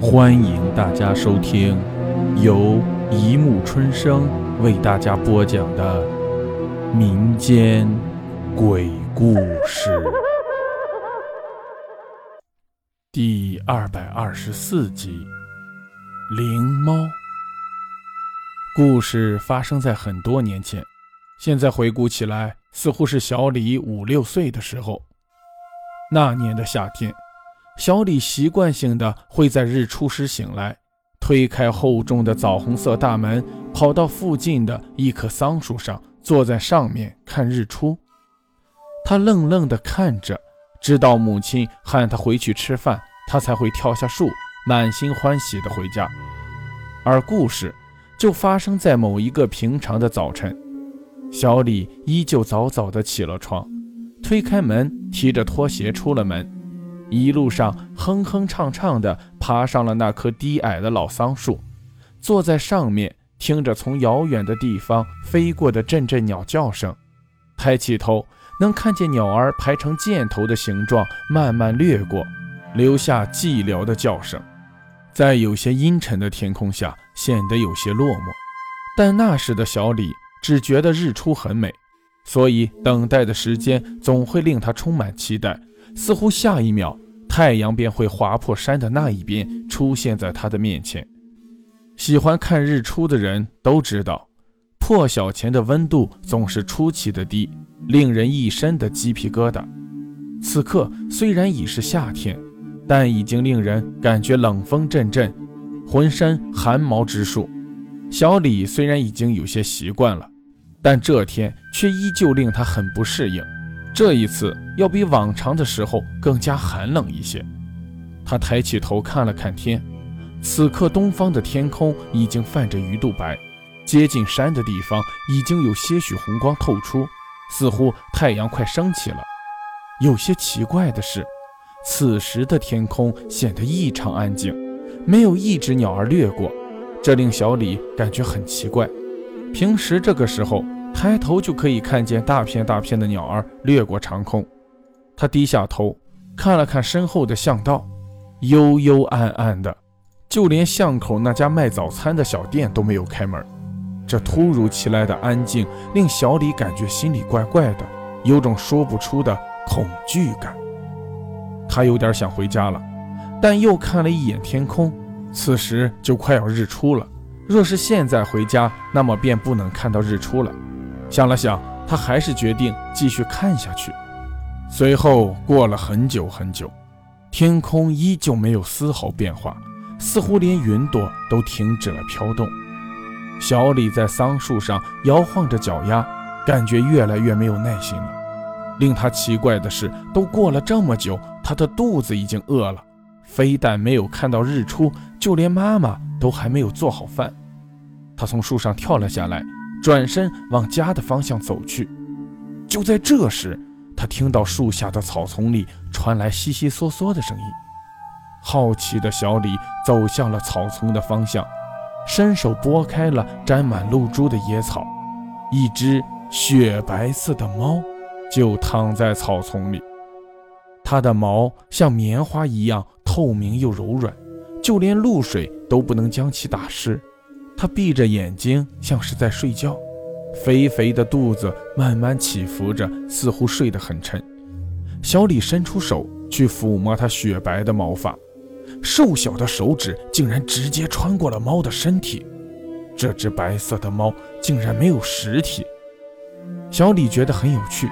欢迎大家收听由一木春生为大家播讲的民间鬼故事第二百二十四集《灵猫》。故事发生在很多年前，现在回顾起来，似乎是小李五六岁的时候。那年的夏天。小李习惯性的会在日出时醒来，推开厚重的枣红色大门，跑到附近的一棵桑树上，坐在上面看日出。他愣愣地看着，直到母亲喊他回去吃饭，他才会跳下树，满心欢喜地回家。而故事就发生在某一个平常的早晨，小李依旧早早地起了床，推开门，提着拖鞋出了门。一路上哼哼唱唱的爬上了那棵低矮的老桑树，坐在上面听着从遥远的地方飞过的阵阵鸟叫声，抬起头能看见鸟儿排成箭头的形状慢慢掠过，留下寂寥的叫声，在有些阴沉的天空下显得有些落寞。但那时的小李只觉得日出很美，所以等待的时间总会令他充满期待。似乎下一秒，太阳便会划破山的那一边，出现在他的面前。喜欢看日出的人都知道，破晓前的温度总是出奇的低，令人一身的鸡皮疙瘩。此刻虽然已是夏天，但已经令人感觉冷风阵阵，浑身寒毛直竖。小李虽然已经有些习惯了，但这天却依旧令他很不适应。这一次要比往常的时候更加寒冷一些。他抬起头看了看天，此刻东方的天空已经泛着鱼肚白，接近山的地方已经有些许红光透出，似乎太阳快升起了。有些奇怪的是，此时的天空显得异常安静，没有一只鸟儿掠过，这令小李感觉很奇怪。平时这个时候。抬头就可以看见大片大片的鸟儿掠过长空。他低下头看了看身后的巷道，幽幽暗暗的，就连巷口那家卖早餐的小店都没有开门。这突如其来的安静令小李感觉心里怪怪的，有种说不出的恐惧感。他有点想回家了，但又看了一眼天空，此时就快要日出了。若是现在回家，那么便不能看到日出了。想了想，他还是决定继续看下去。随后过了很久很久，天空依旧没有丝毫变化，似乎连云朵都停止了飘动。小李在桑树上摇晃着脚丫，感觉越来越没有耐心了。令他奇怪的是，都过了这么久，他的肚子已经饿了。非但没有看到日出，就连妈妈都还没有做好饭。他从树上跳了下来。转身往家的方向走去，就在这时，他听到树下的草丛里传来悉悉嗦嗦的声音。好奇的小李走向了草丛的方向，伸手拨开了沾满露珠的野草，一只雪白色的猫就躺在草丛里。它的毛像棉花一样透明又柔软，就连露水都不能将其打湿。他闭着眼睛，像是在睡觉，肥肥的肚子慢慢起伏着，似乎睡得很沉。小李伸出手去抚摸它雪白的毛发，瘦小的手指竟然直接穿过了猫的身体。这只白色的猫竟然没有实体。小李觉得很有趣，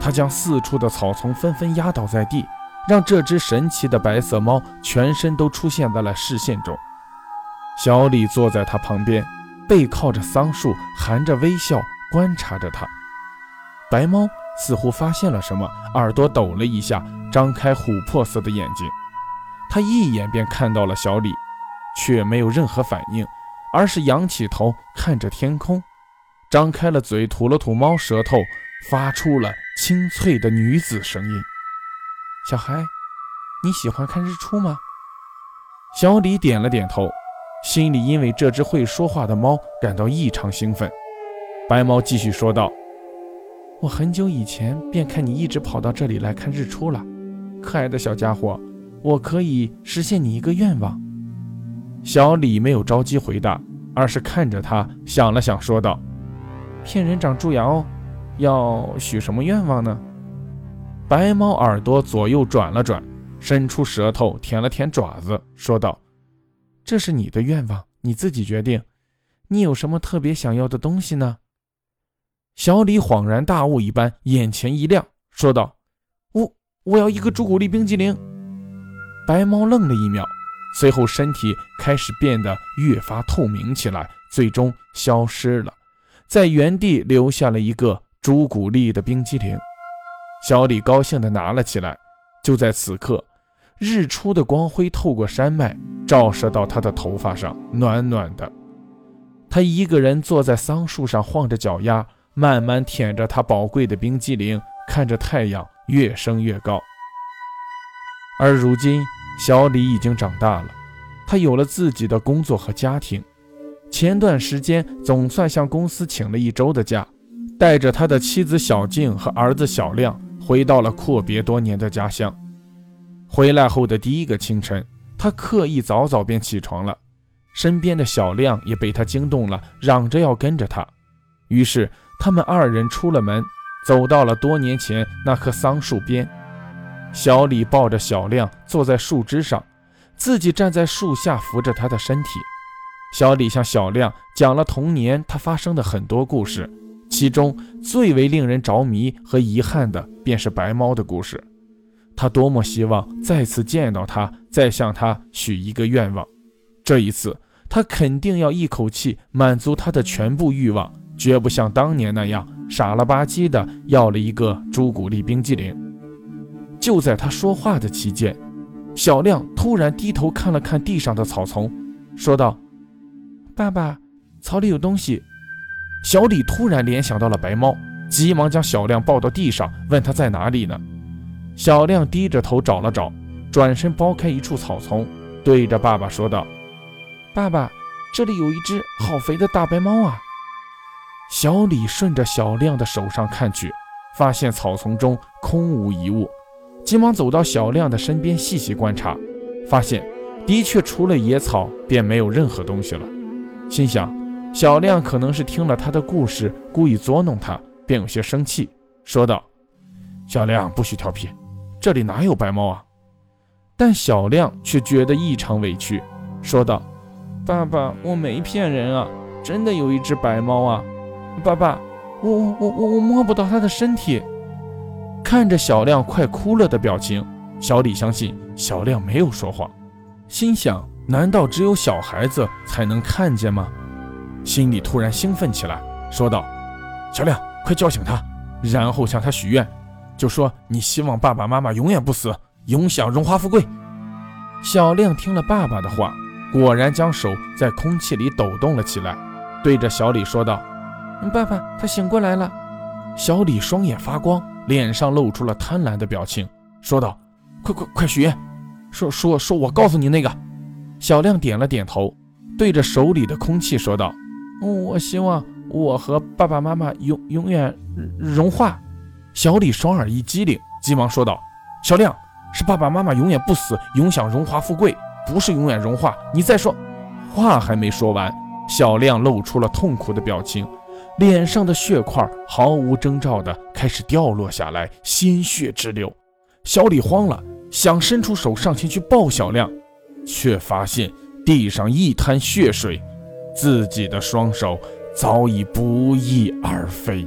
他将四处的草丛纷纷压倒在地，让这只神奇的白色猫全身都出现在了视线中。小李坐在他旁边，背靠着桑树，含着微笑观察着他。白猫似乎发现了什么，耳朵抖了一下，张开琥珀色的眼睛。他一眼便看到了小李，却没有任何反应，而是仰起头看着天空，张开了嘴，吐了吐猫舌头，发出了清脆的女子声音：“小孩，你喜欢看日出吗？”小李点了点头。心里因为这只会说话的猫感到异常兴奋。白猫继续说道：“我很久以前便看你一直跑到这里来看日出了，可爱的小家伙，我可以实现你一个愿望。”小李没有着急回答，而是看着他，想了想，说道：“骗人长蛀牙哦，要许什么愿望呢？”白猫耳朵左右转了转，伸出舌头舔了舔爪子，说道：“这是你的愿望，你自己决定。你有什么特别想要的东西呢？”小李恍然大悟一般，眼前一亮，说道：“我我要一个朱古力冰激凌。”白猫愣了一秒，随后身体开始变得越发透明起来，最终消失了，在原地留下了一个朱古力的冰激凌。小李高兴地拿了起来。就在此刻，日出的光辉透过山脉，照射到他的头发上，暖暖的。他一个人坐在桑树上，晃着脚丫。慢慢舔着他宝贵的冰激凌，看着太阳越升越高。而如今，小李已经长大了，他有了自己的工作和家庭。前段时间，总算向公司请了一周的假，带着他的妻子小静和儿子小亮，回到了阔别多年的家乡。回来后的第一个清晨，他刻意早早便起床了，身边的小亮也被他惊动了，嚷着要跟着他。于是。他们二人出了门，走到了多年前那棵桑树边。小李抱着小亮坐在树枝上，自己站在树下扶着他的身体。小李向小亮讲了童年他发生的很多故事，其中最为令人着迷和遗憾的便是白猫的故事。他多么希望再次见到他，再向他许一个愿望。这一次，他肯定要一口气满足他的全部欲望。绝不像当年那样傻了吧唧的要了一个朱古力冰激凌。就在他说话的期间，小亮突然低头看了看地上的草丛，说道：“爸爸，草里有东西。”小李突然联想到了白猫，急忙将小亮抱到地上，问他在哪里呢？小亮低着头找了找，转身剥开一处草丛，对着爸爸说道：“爸爸，这里有一只好肥的大白猫啊！”小李顺着小亮的手上看去，发现草丛中空无一物，急忙走到小亮的身边细细观察，发现的确除了野草便没有任何东西了。心想，小亮可能是听了他的故事，故意捉弄他，便有些生气，说道：“小亮，不许调皮，这里哪有白猫啊？”但小亮却觉得异常委屈，说道：“爸爸，我没骗人啊，真的有一只白猫啊。”爸爸，我我我我摸不到它的身体。看着小亮快哭了的表情，小李相信小亮没有说谎，心想：难道只有小孩子才能看见吗？心里突然兴奋起来，说道：“小亮，快叫醒他，然后向他许愿，就说你希望爸爸妈妈永远不死，永享荣华富贵。”小亮听了爸爸的话，果然将手在空气里抖动了起来，对着小李说道。爸爸，他醒过来了。小李双眼发光，脸上露出了贪婪的表情，说道：“快快快许愿，说说说，我告诉你那个。”小亮点了点头，对着手里的空气说道：“我希望我和爸爸妈妈永永远融化。”小李双耳一激灵，急忙说道：“小亮，是爸爸妈妈永远不死，永享荣华富贵，不是永远融化。你再说。”话还没说完，小亮露出了痛苦的表情。脸上的血块毫无征兆地开始掉落下来，鲜血直流。小李慌了，想伸出手上前去抱小亮，却发现地上一滩血水，自己的双手早已不翼而飞。